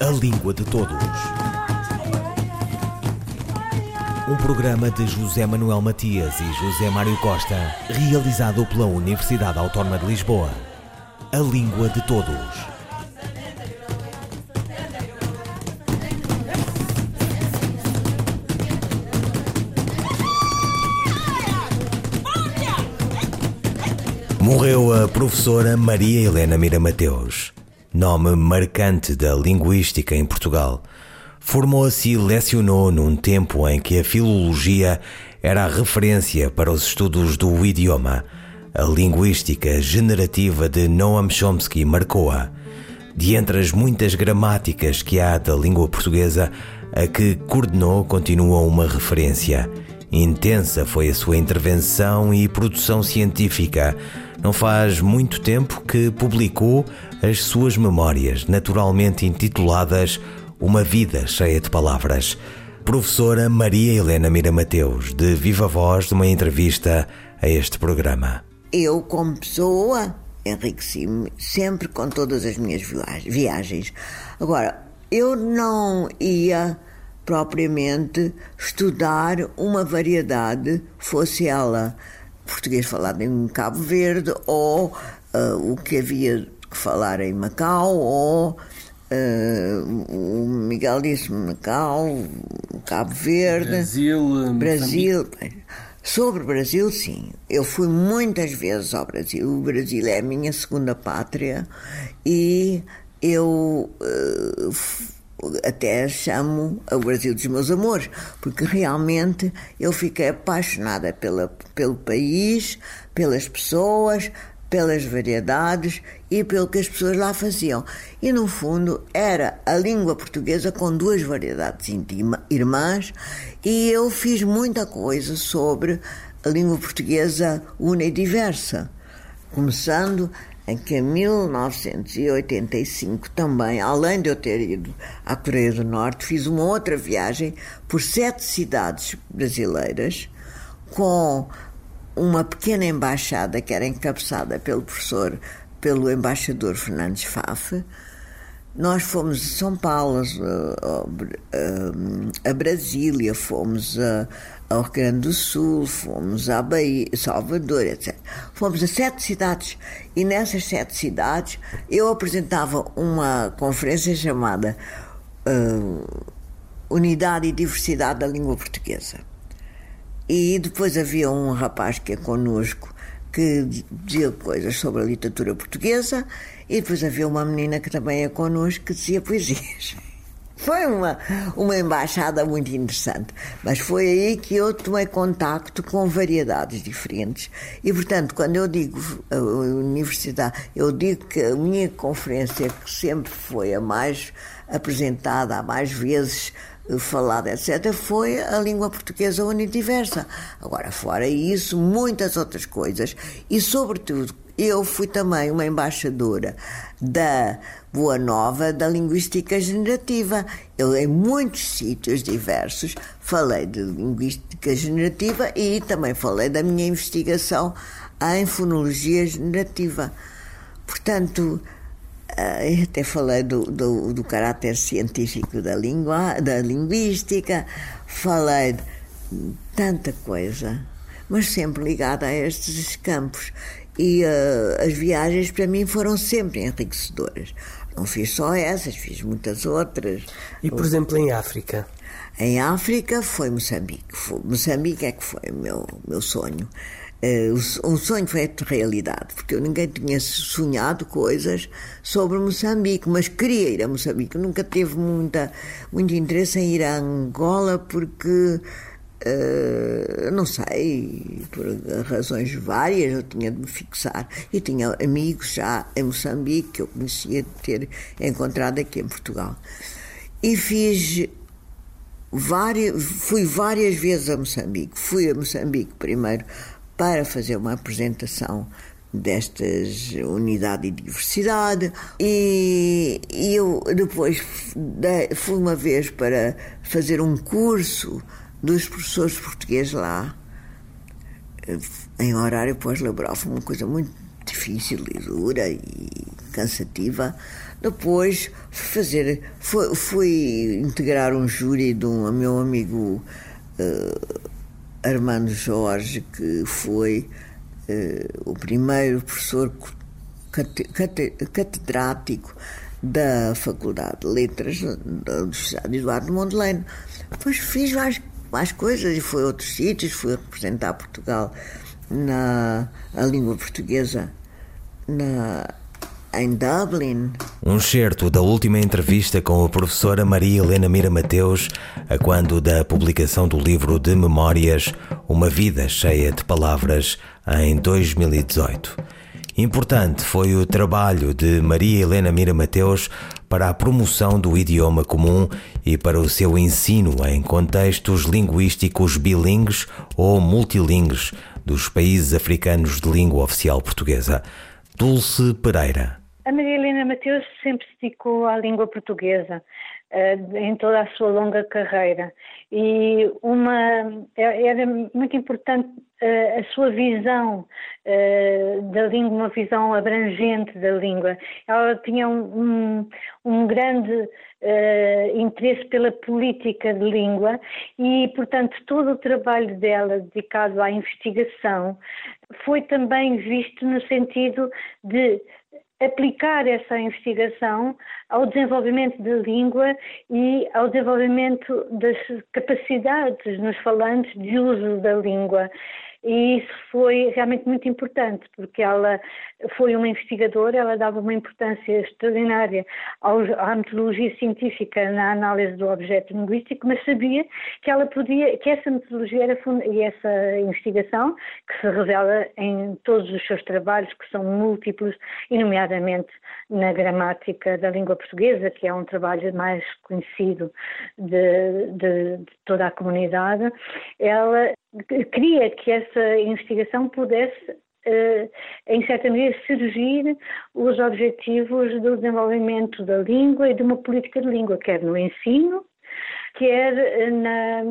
A Língua de Todos. Um programa de José Manuel Matias e José Mário Costa, realizado pela Universidade Autónoma de Lisboa. A Língua de Todos. Morreu a professora Maria Helena Mira Mateus, nome marcante da linguística em Portugal. Formou-se e lecionou num tempo em que a filologia era a referência para os estudos do idioma. A linguística generativa de Noam Chomsky marcou-a. De entre as muitas gramáticas que há da língua portuguesa, a que coordenou continua uma referência. Intensa foi a sua intervenção e produção científica não faz muito tempo que publicou as suas memórias, naturalmente intituladas Uma Vida Cheia de Palavras. Professora Maria Helena Mira Mateus, de viva voz, de uma entrevista a este programa. Eu, como pessoa, enriqueci-me sempre com todas as minhas viagens. Agora, eu não ia propriamente estudar uma variedade, fosse ela português falado em Cabo Verde, ou uh, o que havia que falar em Macau, ou uh, o Miguel disse Macau, Cabo Verde, Brasil, Brasil. Sobre o Brasil, sim. Eu fui muitas vezes ao Brasil. O Brasil é a minha segunda pátria e eu uh, até chamo o Brasil dos meus amores, porque realmente eu fiquei apaixonada pela, pelo país, pelas pessoas, pelas variedades e pelo que as pessoas lá faziam. E no fundo era a língua portuguesa com duas variedades irmãs, e eu fiz muita coisa sobre a língua portuguesa una e diversa, começando que em 1985 também, além de eu ter ido à Coreia do Norte, fiz uma outra viagem por sete cidades brasileiras com uma pequena embaixada que era encabeçada pelo professor, pelo embaixador Fernandes Fafe. Nós fomos a São Paulo, a, Brasília, fomos a, ao Rio Grande do Sul, fomos à Bahia, Salvador, etc. Fomos a sete cidades e nessas sete cidades eu apresentava uma conferência chamada uh, Unidade e Diversidade da Língua Portuguesa. E depois havia um rapaz que é connosco que dizia coisas sobre a literatura portuguesa e depois havia uma menina que também é connosco que dizia poesias. Foi uma, uma embaixada muito interessante, mas foi aí que eu tomei contacto com variedades diferentes. E, portanto, quando eu digo a universidade, eu digo que a minha conferência, que sempre foi a mais apresentada, a mais vezes eh, falada, etc., foi a língua portuguesa unidiversa. Agora, fora isso, muitas outras coisas. E, sobretudo, eu fui também uma embaixadora da Boa Nova da linguística generativa. Eu, em muitos sítios diversos, falei de linguística generativa e também falei da minha investigação em fonologia generativa. Portanto, eh, até falei do, do, do, caráter científico da, língua, da linguística, falei de tanta coisa, mas sempre ligada a estes campos. E uh, as viagens para mim foram sempre enriquecedoras. Não fiz só essas, fiz muitas outras. E, por exemplo, em África? Em África foi Moçambique. Foi, Moçambique é que foi o meu, meu sonho. Uh, um sonho feito realidade, porque eu ninguém tinha sonhado coisas sobre Moçambique, mas queria ir a Moçambique. nunca teve muita, muito interesse em ir a Angola, porque Uh, não sei, por razões várias, eu tinha de me fixar. E tinha amigos já em Moçambique que eu conhecia de ter encontrado aqui em Portugal. E fiz várias, fui várias vezes a Moçambique. Fui a Moçambique primeiro para fazer uma apresentação destas unidade e diversidade e, e eu depois fui uma vez para fazer um curso dos professores portugueses lá, em horário pós-laboral, foi uma coisa muito difícil e dura e cansativa. Depois fui fazer, fui, fui integrar um júri de um meu amigo uh, Armando Jorge, que foi uh, o primeiro professor catedrático da Faculdade de Letras da Universidade de Eduardo Mondlane. Depois fiz mais, mais coisas e fui a outros sítios, fui representar Portugal na a língua portuguesa na, em Dublin. Um certo da última entrevista com a professora Maria Helena Mira Mateus, a quando da publicação do livro de memórias Uma Vida Cheia de Palavras, em 2018. Importante foi o trabalho de Maria Helena Mira Mateus para a promoção do idioma comum e para o seu ensino em contextos linguísticos bilíngues ou multilingües dos países africanos de língua oficial portuguesa. Dulce Pereira. A Maria Helena Mateus sempre se dedicou à língua portuguesa uh, em toda a sua longa carreira e uma é, era muito importante uh, a sua visão uh, da língua, uma visão abrangente da língua. Ela tinha um, um, um grande uh, interesse pela política de língua e, portanto, todo o trabalho dela dedicado à investigação foi também visto no sentido de aplicar essa investigação ao desenvolvimento da língua e ao desenvolvimento das capacidades nos falantes de uso da língua. E isso foi realmente muito importante, porque ela foi uma investigadora, ela dava uma importância extraordinária à metodologia científica na análise do objeto linguístico, mas sabia que ela podia, que essa metodologia era, e essa investigação, que se revela em todos os seus trabalhos, que são múltiplos, e nomeadamente na gramática da língua portuguesa, que é um trabalho mais conhecido de, de, de toda a comunidade, ela queria que essa investigação pudesse Uh, em certa medida, servir os objetivos do desenvolvimento da língua e de uma política de língua, quer no ensino, quer na,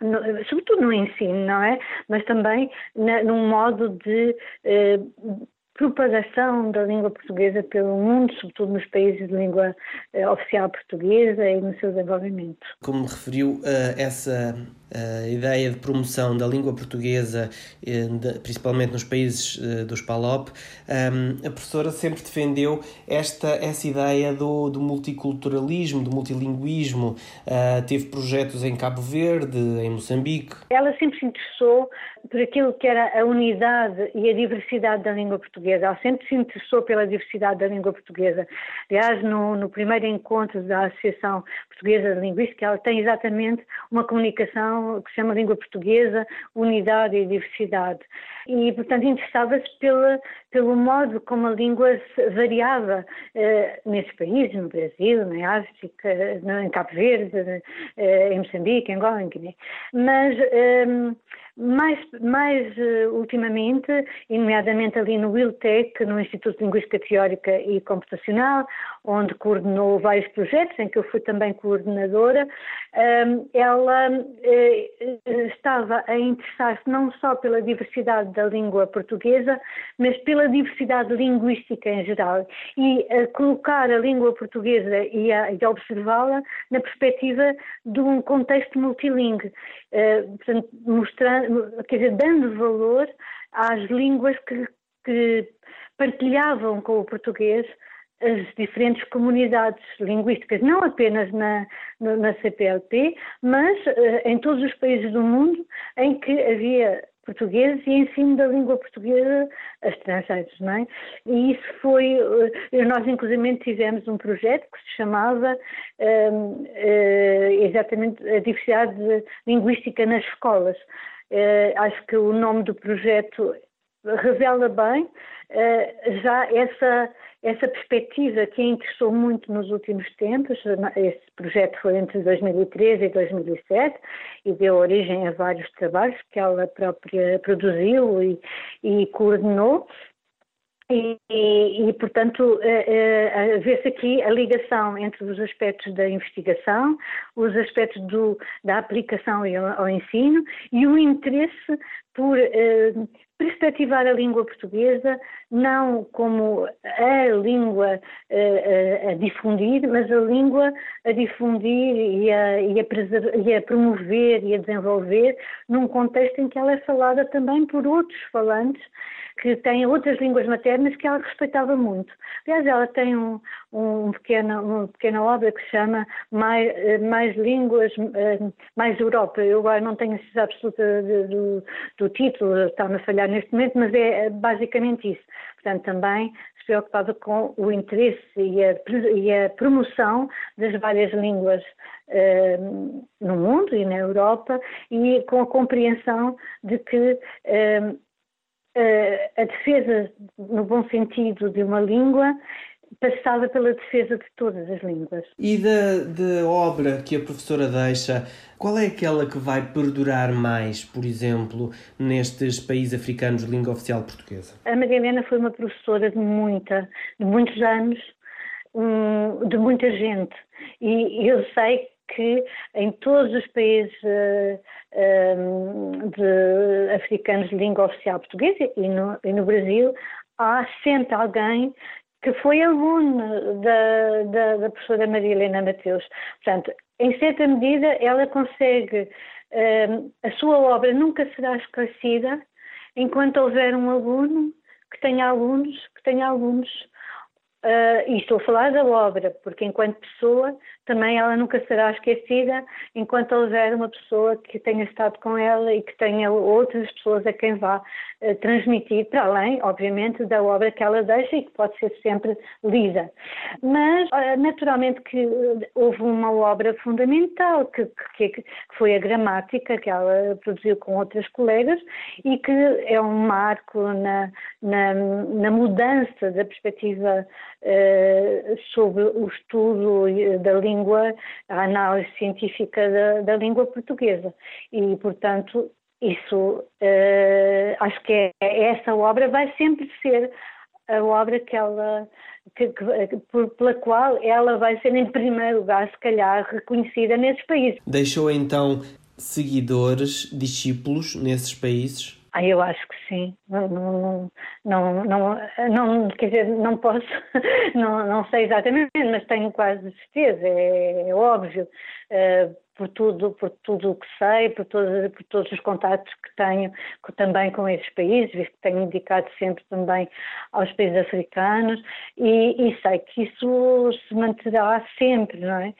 no, sobretudo no ensino, não é? Mas também na, num modo de uh, propagação da língua portuguesa pelo mundo, sobretudo nos países de língua eh, oficial portuguesa e no seu desenvolvimento. Como referiu, uh, essa a ideia de promoção da língua portuguesa, eh, principalmente nos países eh, dos PALOP, a professora sempre defendeu esta, essa ideia do, do multiculturalismo, do multilinguismo. Ah, teve projetos em Cabo Verde, em Moçambique. Ela sempre se interessou por aquilo que era a unidade e a diversidade da língua portuguesa. Ela sempre se interessou pela diversidade da língua portuguesa. Aliás, no, no primeiro encontro da Associação Portuguesa de Linguística, ela tem exatamente uma comunicação que se chama Língua Portuguesa, Unidade e Diversidade. E, portanto, interessava-se pelo modo como a língua variava eh, nesses países, no Brasil, na África, em Cabo Verde, eh, em Moçambique, em Angola, em Guiné. Mas. Eh, mais, mais uh, ultimamente, nomeadamente ali no WILTEC, no Instituto de Linguística Teórica e Computacional, onde coordenou vários projetos, em que eu fui também coordenadora, um, ela uh, estava a interessar-se não só pela diversidade da língua portuguesa, mas pela diversidade linguística em geral, e a colocar a língua portuguesa e a, a observá-la na perspectiva de um contexto multilingue, uh, portanto, mostrando quer dizer, dando valor às línguas que, que partilhavam com o português as diferentes comunidades linguísticas, não apenas na, na CPLP, mas uh, em todos os países do mundo em que havia português e ensino da língua portuguesa a estrangeiros, não é? E isso foi, uh, nós inclusive tivemos um projeto que se chamava uh, exatamente a diversidade linguística nas escolas. Uh, acho que o nome do projeto revela bem uh, já essa, essa perspectiva que interessou muito nos últimos tempos. Esse projeto foi entre 2013 e 2007 e deu origem a vários trabalhos que ela própria produziu e, e coordenou. E, e, e, portanto, uh, uh, vê-se aqui a ligação entre os aspectos da investigação, os aspectos do, da aplicação ao, ensino e o interesse por perspectivar a língua portuguesa não como a língua a, a, difundir, mas a língua a difundir e a, e, e a promover e a desenvolver num contexto em que ela é falada também por outros falantes que têm outras línguas maternas que ela respeitava muito. Aliás, ela tem um, um uma pequena obra que se chama Mais, eh, mais Línguas, eh, Mais Europa. Eu agora não tenho a certeza absoluta do, do título, está-me a falhar neste momento, mas é basicamente isso. Portanto, também se preocupava com o interesse e a, e a promoção das várias línguas uh, no mundo e na Europa e com a compreensão de que uh, a defesa, no bom sentido, de uma língua passava pela defesa de todas as línguas. E da, da obra que a professora deixa, qual é aquela que vai perdurar mais, por exemplo, nestes países africanos de língua oficial portuguesa? A Maria foi uma professora de muita, de muitos anos, um, de muita gente. E eu sei que em todos os países uh, de africanos de língua oficial portuguesa e no, e no Brasil há sempre alguém que foi aluno da, da, da professora Maria Helena Mateus. Portanto, em certa medida, ela consegue, a sua obra nunca será esclarecida enquanto houver um aluno que tenha alunos, que tenha alunos Uh, e estou a falar da obra, porque enquanto pessoa também ela nunca será esquecida enquanto houver uma pessoa que tenha estado com ela e que tenha outras pessoas a quem vá uh, transmitir, para além, obviamente, da obra que ela deixa e que pode ser sempre lida. Mas, uh, naturalmente, que houve uma obra fundamental, que, que, que, foi a gramática, que ela produziu com outras colegas e que é um marco na, na, na mudança da perspectiva sobre o estudo da língua, a análise científica da, da língua portuguesa. E, portanto, isso, uh, acho que é, essa obra vai sempre ser a obra que ela, que, que, pela qual ela vai ser, em primeiro lugar, se calhar, reconhecida nesses países. Deixou então seguidores, discípulos nesses países? Ah, eu acho que sim. Não, não, não, não, quer dizer, não posso, não, não sei exatamente, mas tenho quase certeza, é, é óbvio, uh, por tudo, por tudo o que sei, por, todo, por todos os contatos que tenho também com esses países, visto que tenho indicado sempre também aos países africanos, e, e sei que isso se manterá sempre, não é?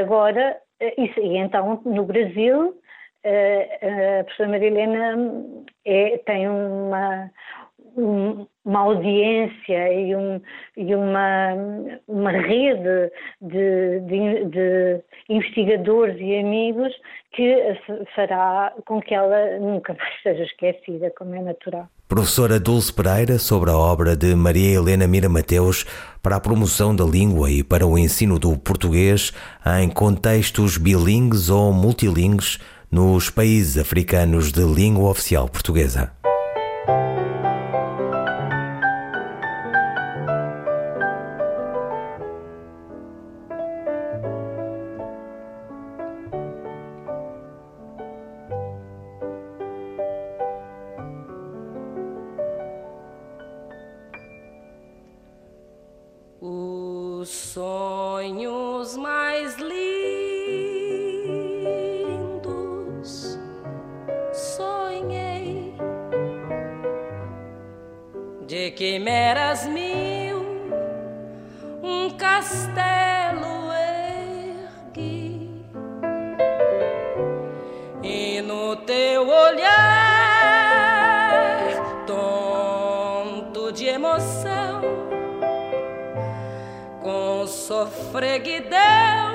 Agora, eh, isso, e então no Brasil a professora Marilena é, tem uma, uma audiência e, um, e uma, uma rede de, de, de, investigadores e amigos que fará com que ela nunca mais seja esquecida, como é natural. Professora Dulce Pereira sobre a obra de Maria Helena Mira Mateus para a promoção da língua e para o ensino do português em contextos bilingues ou multilingues nos países africanos de língua oficial portuguesa. Quimeras mil, um castelo ergui, e no teu olhar, tonto de emoção, com sofreguidão.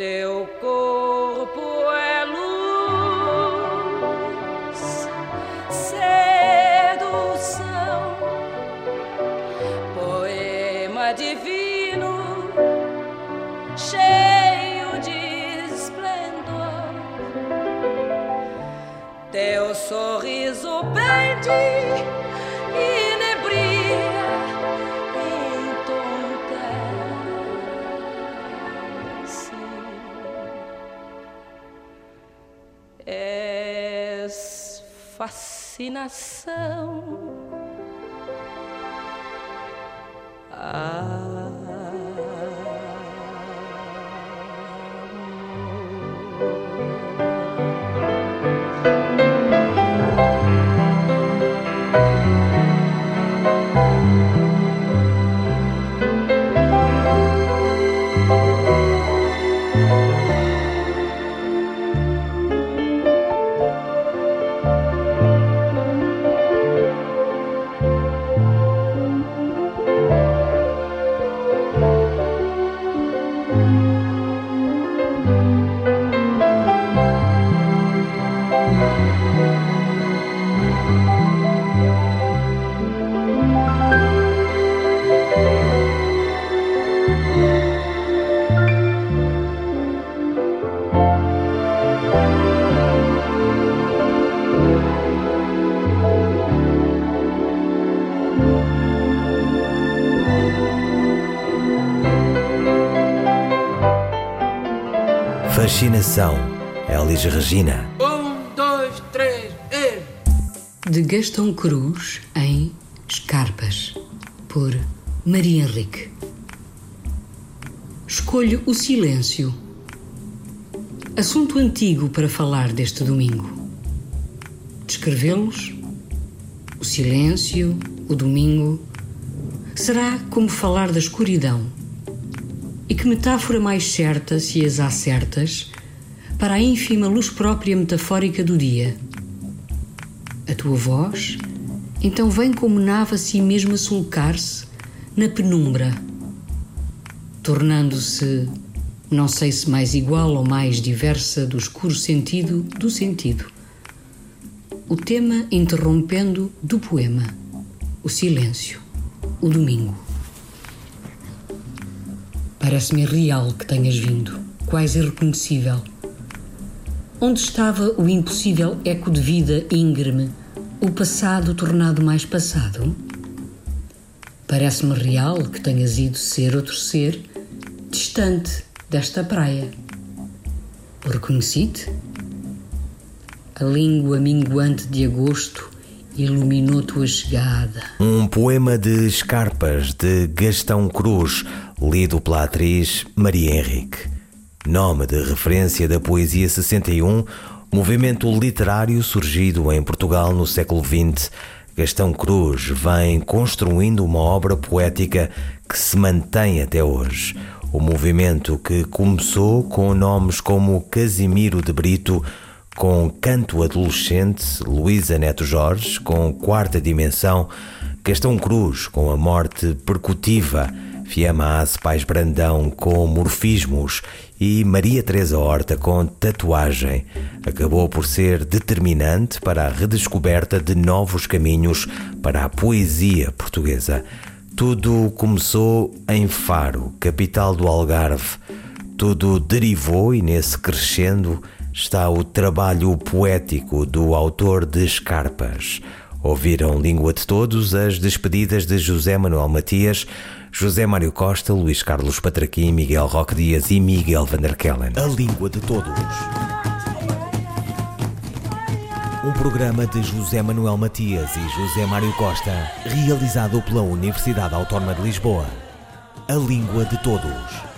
Teu corpo é luz, sedução, poema divino, cheio de esplendor. Teu sorriso pende. És fascinação. Fascinação, Elis Regina. Um, dois, três, e... De Gastão Cruz em Escarpas, por Maria Henrique. Escolho o silêncio. Assunto antigo para falar deste domingo. Descrevê-los, o silêncio, o domingo, será como falar da escuridão e que metáfora mais certa, se as há certas, para a ínfima luz própria metafórica do dia? A tua voz, então vem como nave a si mesma sulcar-se na penumbra, tornando-se, não sei se mais igual ou mais diversa do escuro sentido do sentido. O tema interrompendo do poema, o silêncio, o domingo. Parece-me real que tenhas vindo, quase irreconhecível. Onde estava o impossível eco de vida íngreme, o passado tornado mais passado? Parece-me real que tenhas ido ser outro ser, distante desta praia. Reconheci-te? A língua minguante de agosto iluminou tua chegada. Um poema de escarpas de Gastão Cruz, lido pela atriz Maria Henrique. Nome de referência da Poesia 61, movimento literário surgido em Portugal no século XX. Gastão Cruz vem construindo uma obra poética que se mantém até hoje. O movimento que começou com nomes como Casimiro de Brito, com Canto Adolescente, Luísa Neto Jorge, com Quarta Dimensão, Gastão Cruz, com A Morte Percutiva, Ace Pais Brandão, com Morfismos e Maria Teresa Horta, com Tatuagem. Acabou por ser determinante para a redescoberta de novos caminhos para a poesia portuguesa. Tudo começou em Faro, capital do Algarve. Tudo derivou e nesse crescendo está o trabalho poético do autor de Escarpas. Ouviram Língua de Todos as despedidas de José Manuel Matias, José Mário Costa, Luís Carlos Patraquim, Miguel Roque Dias e Miguel Van der Kellen. A Língua de Todos. Um programa de José Manuel Matias e José Mário Costa, realizado pela Universidade Autónoma de Lisboa. A Língua de Todos.